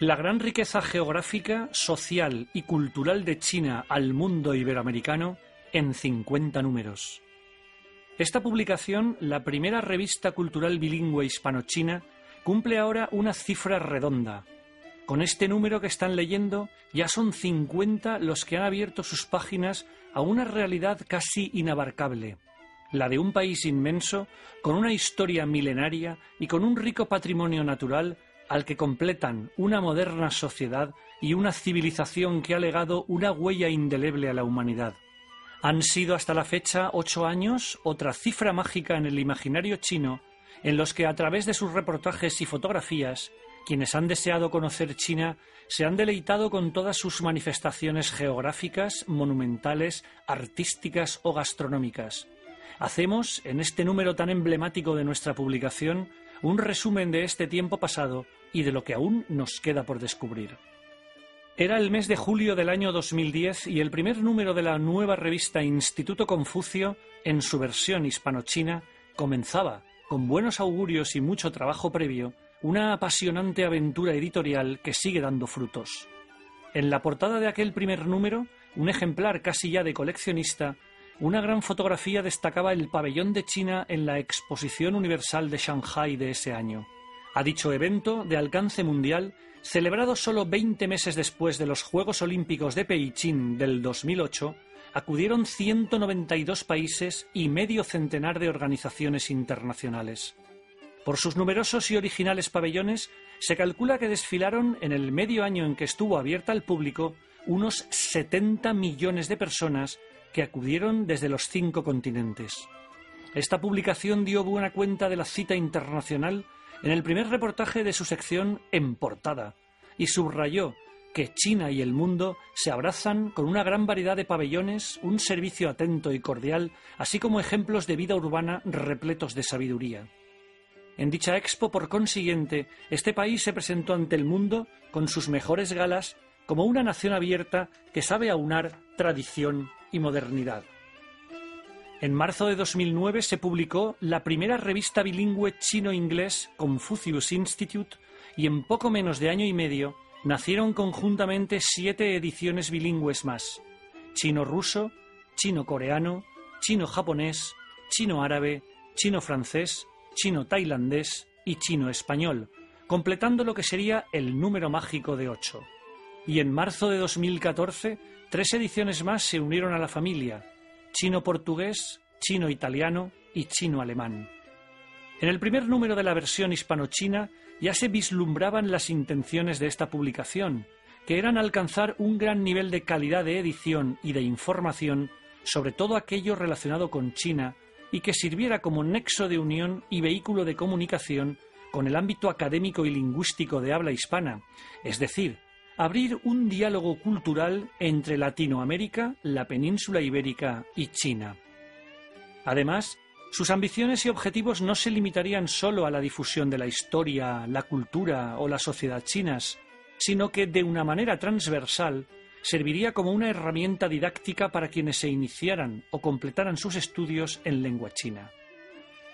La gran riqueza geográfica, social y cultural de China al mundo iberoamericano en 50 números. Esta publicación, la primera revista cultural bilingüe hispano-china, cumple ahora una cifra redonda. Con este número que están leyendo, ya son 50 los que han abierto sus páginas a una realidad casi inabarcable, la de un país inmenso, con una historia milenaria y con un rico patrimonio natural al que completan una moderna sociedad y una civilización que ha legado una huella indeleble a la humanidad. Han sido hasta la fecha ocho años, otra cifra mágica en el imaginario chino, en los que a través de sus reportajes y fotografías, quienes han deseado conocer China se han deleitado con todas sus manifestaciones geográficas, monumentales, artísticas o gastronómicas. Hacemos, en este número tan emblemático de nuestra publicación, un resumen de este tiempo pasado y de lo que aún nos queda por descubrir. Era el mes de julio del año 2010 y el primer número de la nueva revista Instituto Confucio, en su versión hispano-china, comenzaba, con buenos augurios y mucho trabajo previo, una apasionante aventura editorial que sigue dando frutos. En la portada de aquel primer número, un ejemplar casi ya de coleccionista, una gran fotografía destacaba el pabellón de China en la Exposición Universal de Shanghai de ese año. A dicho evento, de alcance mundial, celebrado solo 20 meses después de los Juegos Olímpicos de Pekín del 2008, acudieron 192 países y medio centenar de organizaciones internacionales. Por sus numerosos y originales pabellones, se calcula que desfilaron en el medio año en que estuvo abierta al público unos 70 millones de personas que acudieron desde los cinco continentes. Esta publicación dio buena cuenta de la cita internacional en el primer reportaje de su sección En portada y subrayó que China y el mundo se abrazan con una gran variedad de pabellones, un servicio atento y cordial, así como ejemplos de vida urbana repletos de sabiduría. En dicha expo, por consiguiente, este país se presentó ante el mundo con sus mejores galas como una nación abierta que sabe aunar tradición y modernidad. En marzo de 2009 se publicó la primera revista bilingüe chino-inglés Confucius Institute y en poco menos de año y medio nacieron conjuntamente siete ediciones bilingües más: chino-ruso, chino-coreano, chino-japonés, chino-árabe, chino-francés, chino-tailandés y chino-español, completando lo que sería el número mágico de ocho. Y en marzo de 2014, tres ediciones más se unieron a la familia, chino-portugués, chino-italiano y chino-alemán. En el primer número de la versión hispano-china ya se vislumbraban las intenciones de esta publicación, que eran alcanzar un gran nivel de calidad de edición y de información sobre todo aquello relacionado con China y que sirviera como nexo de unión y vehículo de comunicación con el ámbito académico y lingüístico de habla hispana, es decir, abrir un diálogo cultural entre Latinoamérica, la península ibérica y China. Además, sus ambiciones y objetivos no se limitarían solo a la difusión de la historia, la cultura o la sociedad chinas, sino que de una manera transversal serviría como una herramienta didáctica para quienes se iniciaran o completaran sus estudios en lengua china.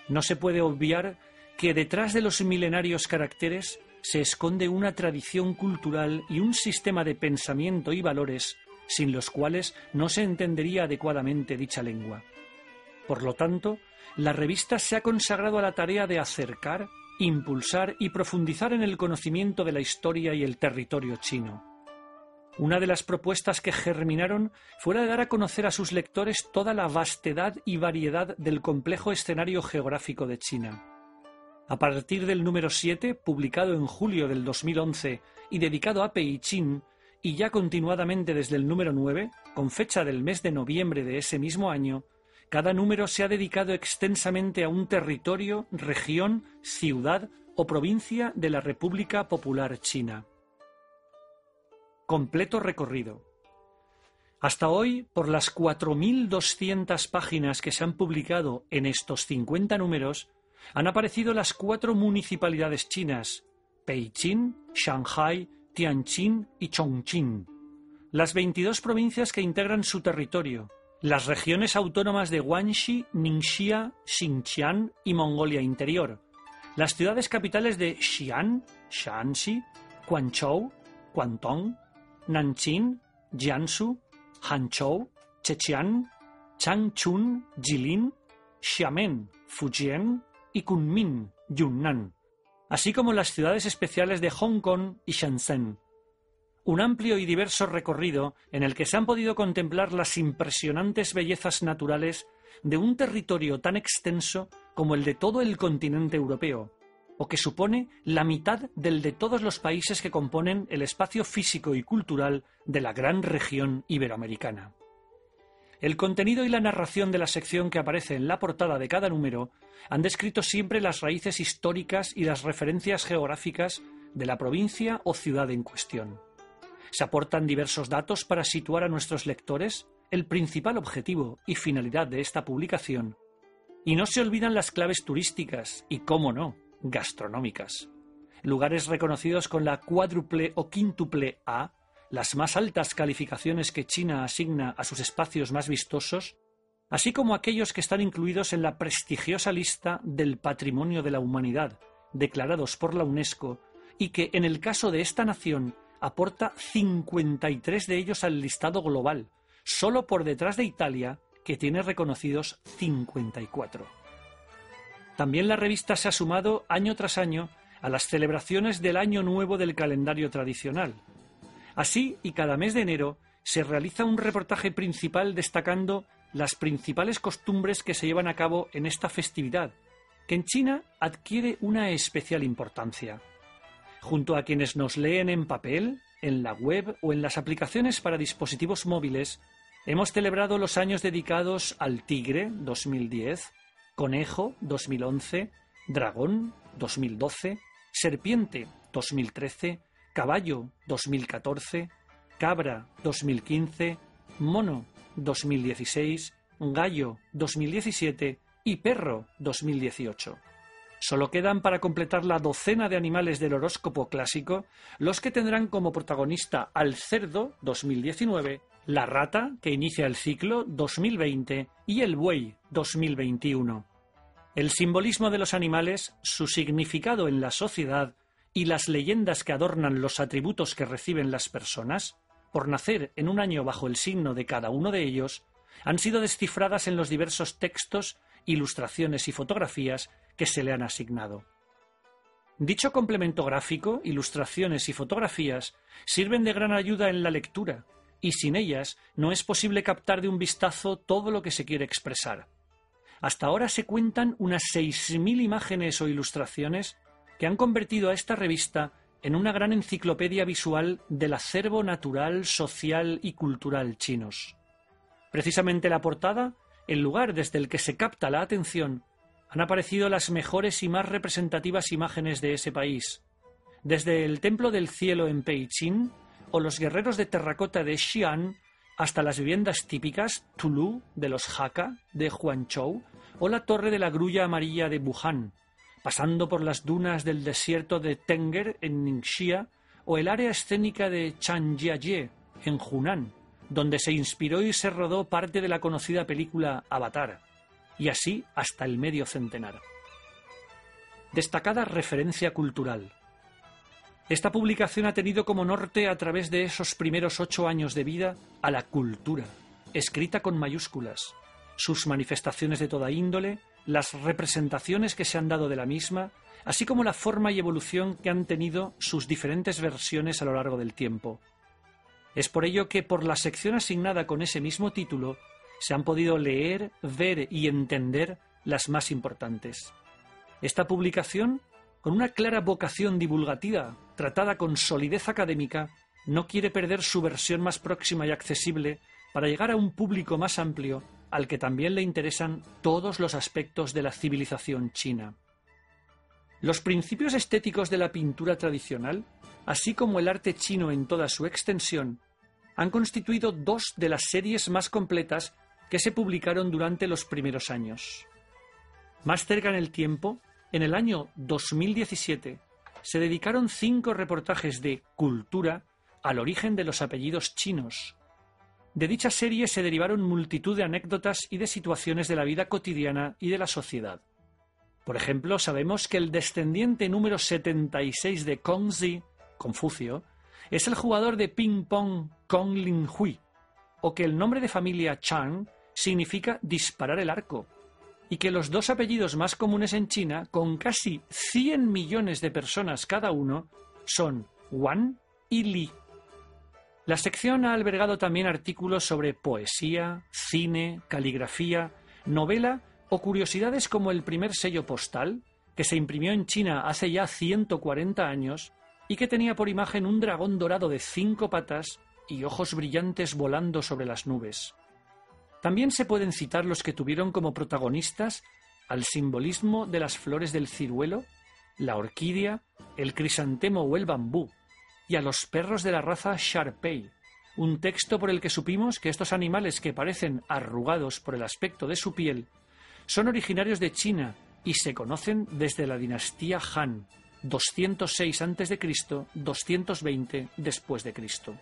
No se puede obviar que detrás de los milenarios caracteres se esconde una tradición cultural y un sistema de pensamiento y valores sin los cuales no se entendería adecuadamente dicha lengua. Por lo tanto, la revista se ha consagrado a la tarea de acercar, impulsar y profundizar en el conocimiento de la historia y el territorio chino. Una de las propuestas que germinaron fue la de dar a conocer a sus lectores toda la vastedad y variedad del complejo escenario geográfico de China. A partir del número 7, publicado en julio del 2011 y dedicado a Peichín, y ya continuadamente desde el número 9, con fecha del mes de noviembre de ese mismo año, cada número se ha dedicado extensamente a un territorio, región, ciudad o provincia de la República Popular China. Completo recorrido. Hasta hoy, por las 4.200 páginas que se han publicado en estos 50 números, han aparecido las cuatro municipalidades chinas, Peichin, Shanghai, Tianjin y Chongqing, las 22 provincias que integran su territorio, las regiones autónomas de Guangxi, Ningxia, Xinjiang y Mongolia Interior, las ciudades capitales de Xi'an, Shaanxi, Guangzhou, Guangdong, Nanjing, Jiangsu, Hangzhou, Zhejiang, Changchun, Jilin, Xiamen, Fujian y Kunming, Yunnan, así como las ciudades especiales de Hong Kong y Shenzhen. Un amplio y diverso recorrido en el que se han podido contemplar las impresionantes bellezas naturales de un territorio tan extenso como el de todo el continente europeo, o que supone la mitad del de todos los países que componen el espacio físico y cultural de la gran región iberoamericana. El contenido y la narración de la sección que aparece en la portada de cada número han descrito siempre las raíces históricas y las referencias geográficas de la provincia o ciudad en cuestión. Se aportan diversos datos para situar a nuestros lectores el principal objetivo y finalidad de esta publicación, y no se olvidan las claves turísticas y, cómo no, gastronómicas. Lugares reconocidos con la cuádruple o quíntuple A las más altas calificaciones que China asigna a sus espacios más vistosos, así como aquellos que están incluidos en la prestigiosa lista del Patrimonio de la Humanidad, declarados por la UNESCO, y que en el caso de esta nación aporta 53 de ellos al listado global, solo por detrás de Italia, que tiene reconocidos 54. También la revista se ha sumado año tras año a las celebraciones del Año Nuevo del calendario tradicional, Así, y cada mes de enero, se realiza un reportaje principal destacando las principales costumbres que se llevan a cabo en esta festividad, que en China adquiere una especial importancia. Junto a quienes nos leen en papel, en la web o en las aplicaciones para dispositivos móviles, hemos celebrado los años dedicados al tigre 2010, conejo 2011, dragón 2012, serpiente 2013, Caballo 2014, Cabra 2015, Mono 2016, Gallo 2017 y Perro 2018. Solo quedan para completar la docena de animales del horóscopo clásico los que tendrán como protagonista al cerdo 2019, la rata que inicia el ciclo 2020 y el buey 2021. El simbolismo de los animales, su significado en la sociedad, y las leyendas que adornan los atributos que reciben las personas, por nacer en un año bajo el signo de cada uno de ellos, han sido descifradas en los diversos textos, ilustraciones y fotografías que se le han asignado. Dicho complemento gráfico, ilustraciones y fotografías sirven de gran ayuda en la lectura, y sin ellas no es posible captar de un vistazo todo lo que se quiere expresar. Hasta ahora se cuentan unas 6.000 imágenes o ilustraciones que han convertido a esta revista en una gran enciclopedia visual del acervo natural, social y cultural chinos. Precisamente la portada, el lugar desde el que se capta la atención, han aparecido las mejores y más representativas imágenes de ese país, desde el Templo del Cielo en Peichín o los guerreros de terracota de Xi'an hasta las viviendas típicas Tulu de los Hakka de Huanzhou o la Torre de la Grulla Amarilla de Wuhan, pasando por las dunas del desierto de Tenger en Ningxia o el área escénica de Chanjiaye en Hunan, donde se inspiró y se rodó parte de la conocida película Avatar, y así hasta el medio centenar. Destacada referencia cultural. Esta publicación ha tenido como norte a través de esos primeros ocho años de vida a la cultura, escrita con mayúsculas, sus manifestaciones de toda índole, las representaciones que se han dado de la misma, así como la forma y evolución que han tenido sus diferentes versiones a lo largo del tiempo. Es por ello que por la sección asignada con ese mismo título se han podido leer, ver y entender las más importantes. Esta publicación, con una clara vocación divulgativa, tratada con solidez académica, no quiere perder su versión más próxima y accesible para llegar a un público más amplio al que también le interesan todos los aspectos de la civilización china. Los principios estéticos de la pintura tradicional, así como el arte chino en toda su extensión, han constituido dos de las series más completas que se publicaron durante los primeros años. Más cerca en el tiempo, en el año 2017, se dedicaron cinco reportajes de cultura al origen de los apellidos chinos, de dicha serie se derivaron multitud de anécdotas y de situaciones de la vida cotidiana y de la sociedad. Por ejemplo, sabemos que el descendiente número 76 de Kongzi Confucio, es el jugador de ping-pong Kong Lin Hui, o que el nombre de familia Chang significa disparar el arco, y que los dos apellidos más comunes en China, con casi 100 millones de personas cada uno, son Wan y Li. La sección ha albergado también artículos sobre poesía, cine, caligrafía, novela o curiosidades como el primer sello postal, que se imprimió en China hace ya 140 años y que tenía por imagen un dragón dorado de cinco patas y ojos brillantes volando sobre las nubes. También se pueden citar los que tuvieron como protagonistas al simbolismo de las flores del ciruelo, la orquídea, el crisantemo o el bambú, y a los perros de la raza Sharpei, un texto por el que supimos que estos animales que parecen arrugados por el aspecto de su piel son originarios de China y se conocen desde la dinastía Han, 206 a.C., 220 después de Cristo.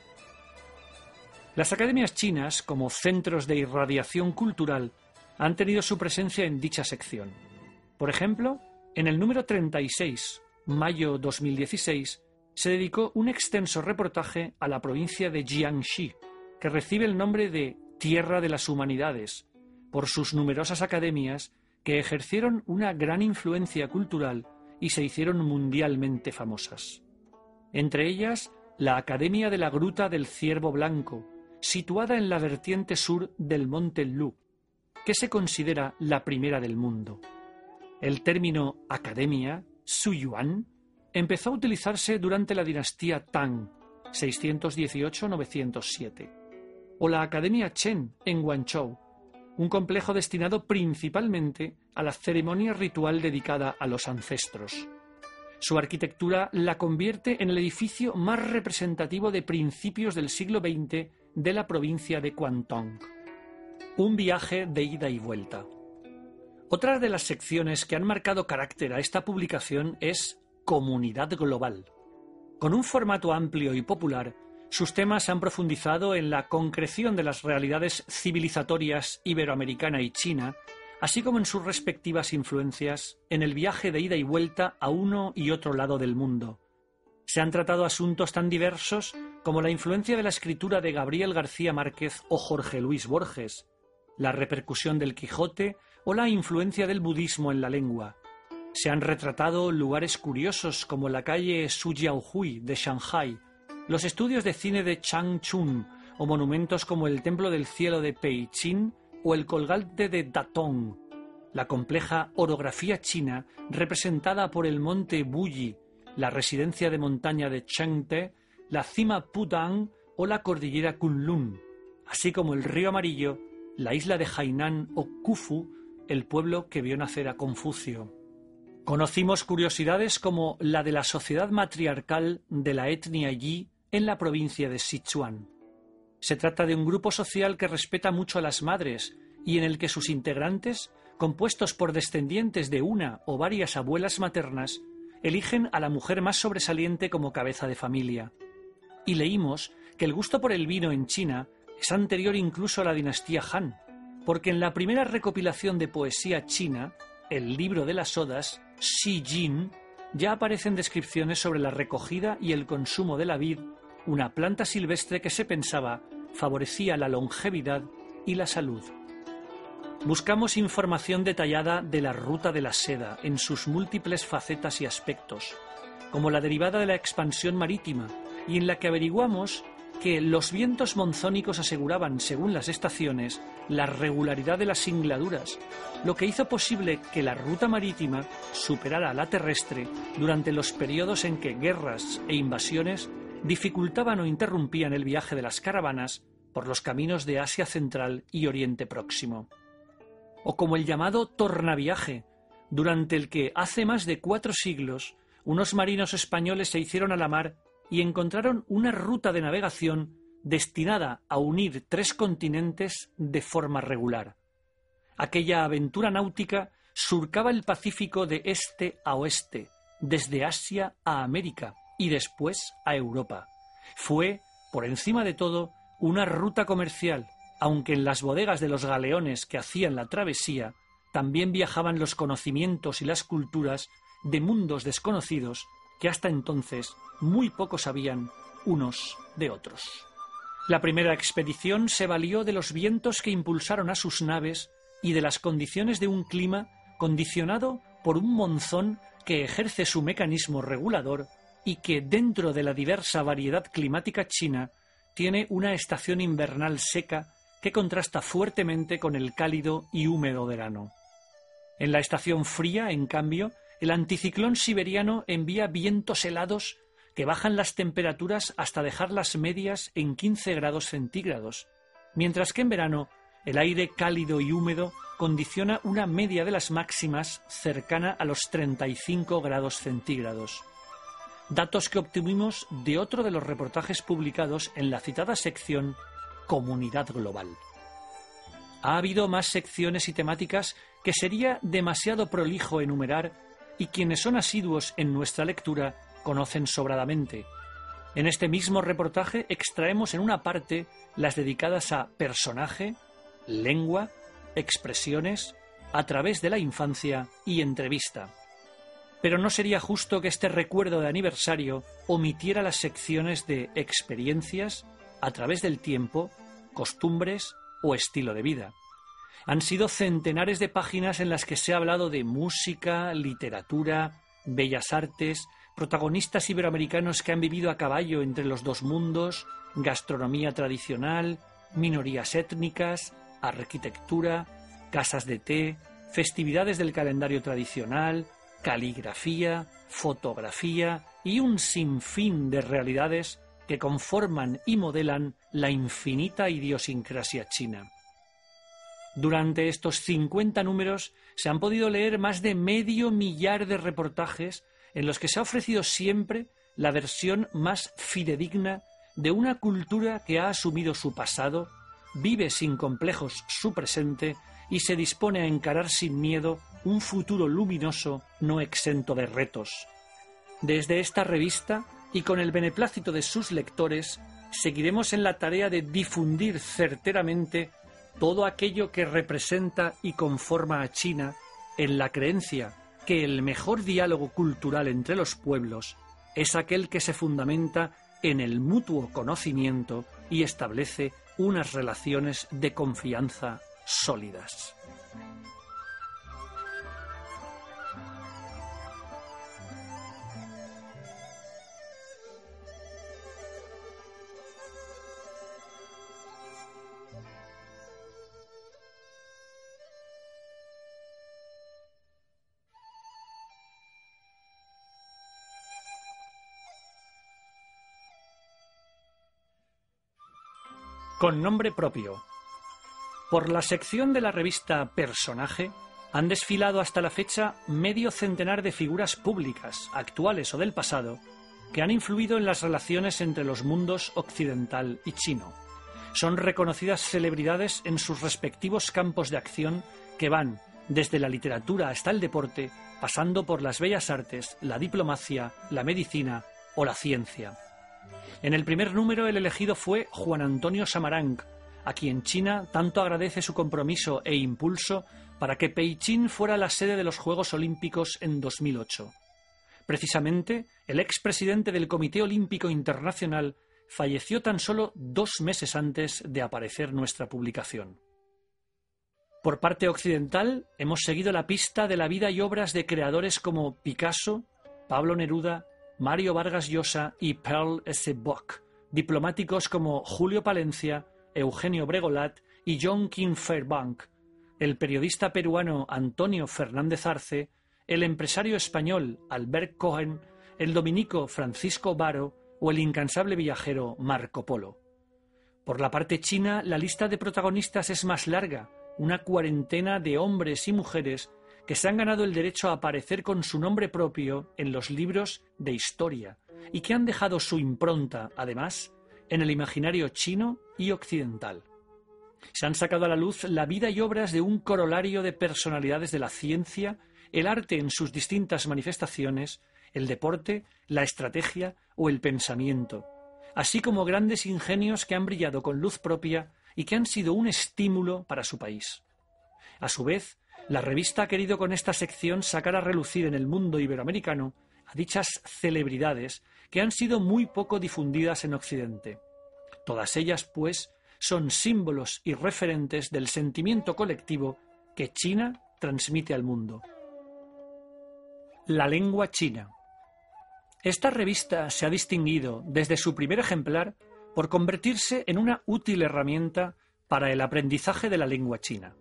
Las academias chinas, como centros de irradiación cultural, han tenido su presencia en dicha sección. Por ejemplo, en el número 36, mayo 2016, se dedicó un extenso reportaje a la provincia de Jiangxi, que recibe el nombre de Tierra de las Humanidades, por sus numerosas academias que ejercieron una gran influencia cultural y se hicieron mundialmente famosas. Entre ellas, la Academia de la Gruta del Ciervo Blanco, situada en la vertiente sur del monte Lu, que se considera la primera del mundo. El término academia, Suyuan, empezó a utilizarse durante la dinastía Tang, 618-907, o la Academia Chen en Guangzhou, un complejo destinado principalmente a la ceremonia ritual dedicada a los ancestros. Su arquitectura la convierte en el edificio más representativo de principios del siglo XX de la provincia de Guangdong. Un viaje de ida y vuelta. Otra de las secciones que han marcado carácter a esta publicación es Comunidad Global. Con un formato amplio y popular, sus temas han profundizado en la concreción de las realidades civilizatorias iberoamericana y china, así como en sus respectivas influencias en el viaje de ida y vuelta a uno y otro lado del mundo, se han tratado asuntos tan diversos como la influencia de la escritura de Gabriel García Márquez o Jorge Luis Borges, la repercusión del Quijote o la influencia del budismo en la lengua. Se han retratado lugares curiosos como la calle Sujiaohui de Shanghai, los estudios de cine de Changchun o monumentos como el Templo del Cielo de Peichin o el colgante de Datong, la compleja orografía china representada por el monte Buyi la residencia de montaña de Chengte, la cima Pudang o la cordillera Kunlun, así como el río Amarillo, la isla de Hainan o Kufu, el pueblo que vio nacer a Confucio. Conocimos curiosidades como la de la sociedad matriarcal de la etnia Yi en la provincia de Sichuan. Se trata de un grupo social que respeta mucho a las madres y en el que sus integrantes, compuestos por descendientes de una o varias abuelas maternas, eligen a la mujer más sobresaliente como cabeza de familia. Y leímos que el gusto por el vino en China es anterior incluso a la dinastía Han, porque en la primera recopilación de poesía china, el libro de las odas, Xi Jin, ya aparecen descripciones sobre la recogida y el consumo de la vid, una planta silvestre que se pensaba favorecía la longevidad y la salud. Buscamos información detallada de la ruta de la seda en sus múltiples facetas y aspectos, como la derivada de la expansión marítima, y en la que averiguamos que los vientos monzónicos aseguraban, según las estaciones, la regularidad de las singladuras, lo que hizo posible que la ruta marítima superara a la terrestre durante los periodos en que guerras e invasiones dificultaban o interrumpían el viaje de las caravanas por los caminos de Asia Central y Oriente Próximo o como el llamado tornaviaje, durante el que hace más de cuatro siglos unos marinos españoles se hicieron a la mar y encontraron una ruta de navegación destinada a unir tres continentes de forma regular. Aquella aventura náutica surcaba el Pacífico de este a oeste, desde Asia a América y después a Europa. Fue, por encima de todo, una ruta comercial aunque en las bodegas de los galeones que hacían la travesía también viajaban los conocimientos y las culturas de mundos desconocidos que hasta entonces muy pocos sabían unos de otros. La primera expedición se valió de los vientos que impulsaron a sus naves y de las condiciones de un clima condicionado por un monzón que ejerce su mecanismo regulador y que dentro de la diversa variedad climática china tiene una estación invernal seca que contrasta fuertemente con el cálido y húmedo verano. En la estación fría, en cambio, el anticiclón siberiano envía vientos helados que bajan las temperaturas hasta dejarlas medias en 15 grados centígrados, mientras que en verano el aire cálido y húmedo condiciona una media de las máximas cercana a los 35 grados centígrados. Datos que obtuvimos de otro de los reportajes publicados en la citada sección Comunidad Global. Ha habido más secciones y temáticas que sería demasiado prolijo enumerar y quienes son asiduos en nuestra lectura conocen sobradamente. En este mismo reportaje extraemos en una parte las dedicadas a personaje, lengua, expresiones, a través de la infancia y entrevista. Pero no sería justo que este recuerdo de aniversario omitiera las secciones de experiencias, a través del tiempo, costumbres o estilo de vida. Han sido centenares de páginas en las que se ha hablado de música, literatura, bellas artes, protagonistas iberoamericanos que han vivido a caballo entre los dos mundos, gastronomía tradicional, minorías étnicas, arquitectura, casas de té, festividades del calendario tradicional, caligrafía, fotografía y un sinfín de realidades que conforman y modelan la infinita idiosincrasia china. Durante estos 50 números se han podido leer más de medio millar de reportajes en los que se ha ofrecido siempre la versión más fidedigna de una cultura que ha asumido su pasado, vive sin complejos su presente y se dispone a encarar sin miedo un futuro luminoso no exento de retos. Desde esta revista y con el beneplácito de sus lectores, seguiremos en la tarea de difundir certeramente todo aquello que representa y conforma a China en la creencia que el mejor diálogo cultural entre los pueblos es aquel que se fundamenta en el mutuo conocimiento y establece unas relaciones de confianza sólidas. Con nombre propio. Por la sección de la revista Personaje han desfilado hasta la fecha medio centenar de figuras públicas, actuales o del pasado, que han influido en las relaciones entre los mundos occidental y chino. Son reconocidas celebridades en sus respectivos campos de acción que van desde la literatura hasta el deporte, pasando por las bellas artes, la diplomacia, la medicina o la ciencia. En el primer número el elegido fue Juan Antonio Samaranch, a quien China tanto agradece su compromiso e impulso para que Beijing fuera la sede de los Juegos Olímpicos en 2008. Precisamente, el expresidente del Comité Olímpico Internacional falleció tan solo dos meses antes de aparecer nuestra publicación. Por parte occidental, hemos seguido la pista de la vida y obras de creadores como Picasso, Pablo Neruda, Mario Vargas Llosa y Pearl S. Bock, diplomáticos como Julio Palencia, Eugenio Bregolat y John King Fairbank, el periodista peruano Antonio Fernández Arce, el empresario español Albert Cohen, el dominico Francisco Varo o el incansable viajero Marco Polo. Por la parte china, la lista de protagonistas es más larga, una cuarentena de hombres y mujeres que se han ganado el derecho a aparecer con su nombre propio en los libros de historia y que han dejado su impronta, además, en el imaginario chino y occidental. Se han sacado a la luz la vida y obras de un corolario de personalidades de la ciencia, el arte en sus distintas manifestaciones, el deporte, la estrategia o el pensamiento, así como grandes ingenios que han brillado con luz propia y que han sido un estímulo para su país. A su vez, la revista ha querido con esta sección sacar a relucir en el mundo iberoamericano a dichas celebridades que han sido muy poco difundidas en Occidente. Todas ellas, pues, son símbolos y referentes del sentimiento colectivo que China transmite al mundo. La lengua china. Esta revista se ha distinguido desde su primer ejemplar por convertirse en una útil herramienta para el aprendizaje de la lengua china.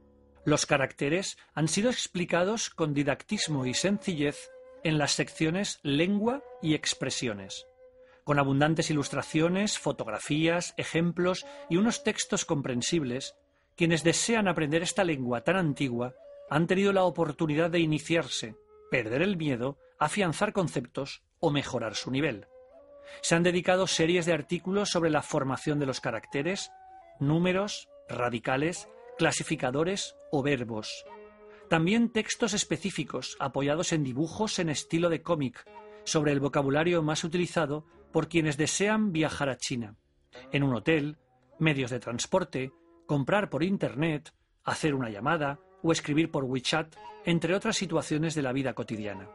Los caracteres han sido explicados con didactismo y sencillez en las secciones lengua y expresiones, con abundantes ilustraciones, fotografías, ejemplos y unos textos comprensibles. Quienes desean aprender esta lengua tan antigua han tenido la oportunidad de iniciarse, perder el miedo, afianzar conceptos o mejorar su nivel. Se han dedicado series de artículos sobre la formación de los caracteres, números, radicales, clasificadores o verbos. También textos específicos apoyados en dibujos en estilo de cómic sobre el vocabulario más utilizado por quienes desean viajar a China. En un hotel, medios de transporte, comprar por Internet, hacer una llamada o escribir por WeChat, entre otras situaciones de la vida cotidiana.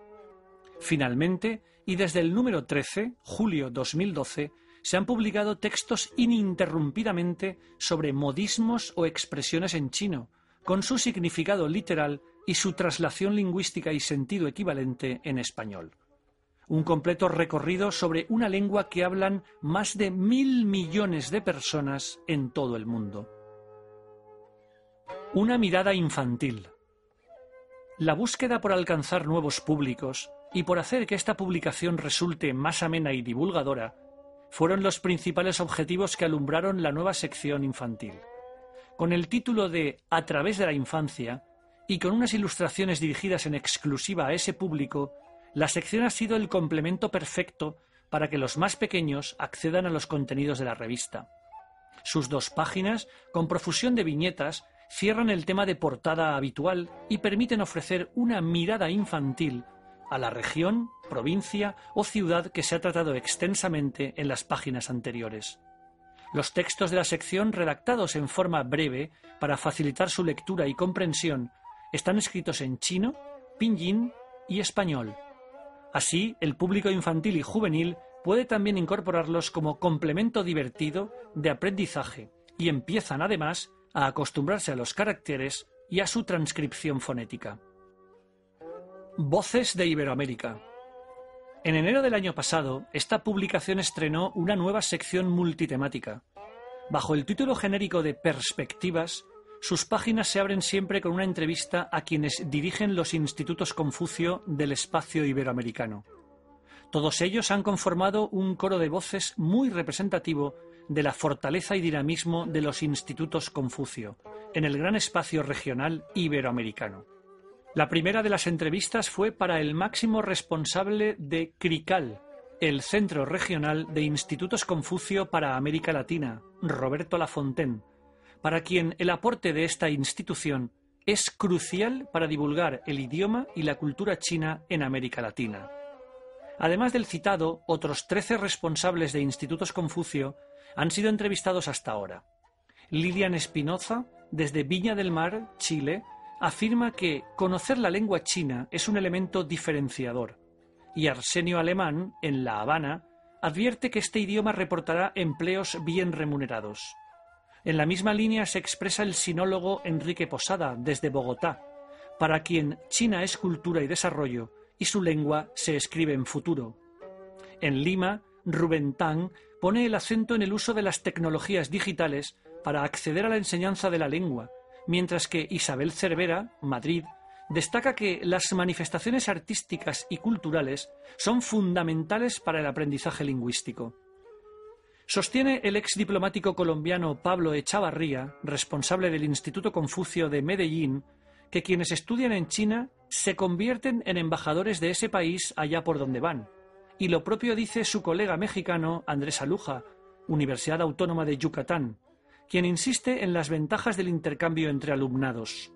Finalmente, y desde el número 13, julio 2012, se han publicado textos ininterrumpidamente sobre modismos o expresiones en chino, con su significado literal y su traslación lingüística y sentido equivalente en español. Un completo recorrido sobre una lengua que hablan más de mil millones de personas en todo el mundo. Una mirada infantil. La búsqueda por alcanzar nuevos públicos y por hacer que esta publicación resulte más amena y divulgadora fueron los principales objetivos que alumbraron la nueva sección infantil. Con el título de A través de la infancia y con unas ilustraciones dirigidas en exclusiva a ese público, la sección ha sido el complemento perfecto para que los más pequeños accedan a los contenidos de la revista. Sus dos páginas, con profusión de viñetas, cierran el tema de portada habitual y permiten ofrecer una mirada infantil a la región, provincia o ciudad que se ha tratado extensamente en las páginas anteriores. Los textos de la sección, redactados en forma breve para facilitar su lectura y comprensión, están escritos en chino, pinyin y español. Así, el público infantil y juvenil puede también incorporarlos como complemento divertido de aprendizaje y empiezan además a acostumbrarse a los caracteres y a su transcripción fonética. Voces de Iberoamérica. En enero del año pasado, esta publicación estrenó una nueva sección multitemática. Bajo el título genérico de Perspectivas, sus páginas se abren siempre con una entrevista a quienes dirigen los institutos Confucio del espacio iberoamericano. Todos ellos han conformado un coro de voces muy representativo de la fortaleza y dinamismo de los institutos Confucio en el gran espacio regional iberoamericano. La primera de las entrevistas fue para el máximo responsable de CRICAL, el Centro Regional de Institutos Confucio para América Latina, Roberto Lafontaine, para quien el aporte de esta institución es crucial para divulgar el idioma y la cultura china en América Latina. Además del citado, otros 13 responsables de Institutos Confucio han sido entrevistados hasta ahora. Lilian Espinoza, desde Viña del Mar, Chile, afirma que conocer la lengua china es un elemento diferenciador, y Arsenio Alemán, en La Habana, advierte que este idioma reportará empleos bien remunerados. En la misma línea se expresa el sinólogo Enrique Posada, desde Bogotá, para quien China es cultura y desarrollo y su lengua se escribe en futuro. En Lima, Rubén Tang pone el acento en el uso de las tecnologías digitales para acceder a la enseñanza de la lengua mientras que Isabel Cervera, Madrid, destaca que las manifestaciones artísticas y culturales son fundamentales para el aprendizaje lingüístico. Sostiene el ex diplomático colombiano Pablo Echavarría, responsable del Instituto Confucio de Medellín, que quienes estudian en China se convierten en embajadores de ese país allá por donde van. Y lo propio dice su colega mexicano Andrés Aluja, Universidad Autónoma de Yucatán, quien insiste en las ventajas del intercambio entre alumnados.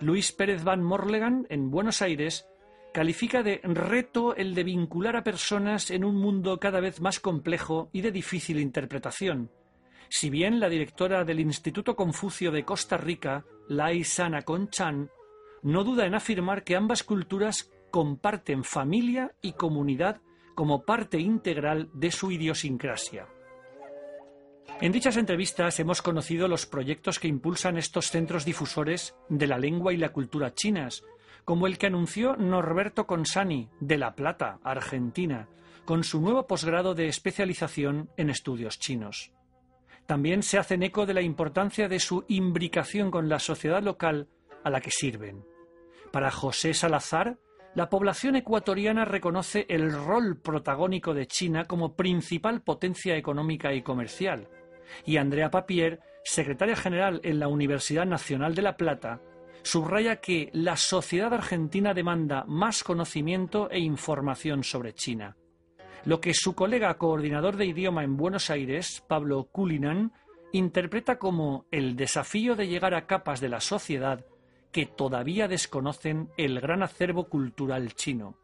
Luis Pérez Van Morlegan, en Buenos Aires, califica de reto el de vincular a personas en un mundo cada vez más complejo y de difícil interpretación. Si bien la directora del Instituto Confucio de Costa Rica, Lai Sana Conchan, no duda en afirmar que ambas culturas comparten familia y comunidad como parte integral de su idiosincrasia. En dichas entrevistas hemos conocido los proyectos que impulsan estos centros difusores de la lengua y la cultura chinas, como el que anunció Norberto Consani, de La Plata, Argentina, con su nuevo posgrado de especialización en estudios chinos. También se hacen eco de la importancia de su imbricación con la sociedad local a la que sirven. Para José Salazar, la población ecuatoriana reconoce el rol protagónico de China como principal potencia económica y comercial, y Andrea Papier, secretaria general en la Universidad Nacional de La Plata, subraya que la sociedad argentina demanda más conocimiento e información sobre China, lo que su colega coordinador de idioma en Buenos Aires, Pablo Culinan, interpreta como el desafío de llegar a capas de la sociedad que todavía desconocen el gran acervo cultural chino.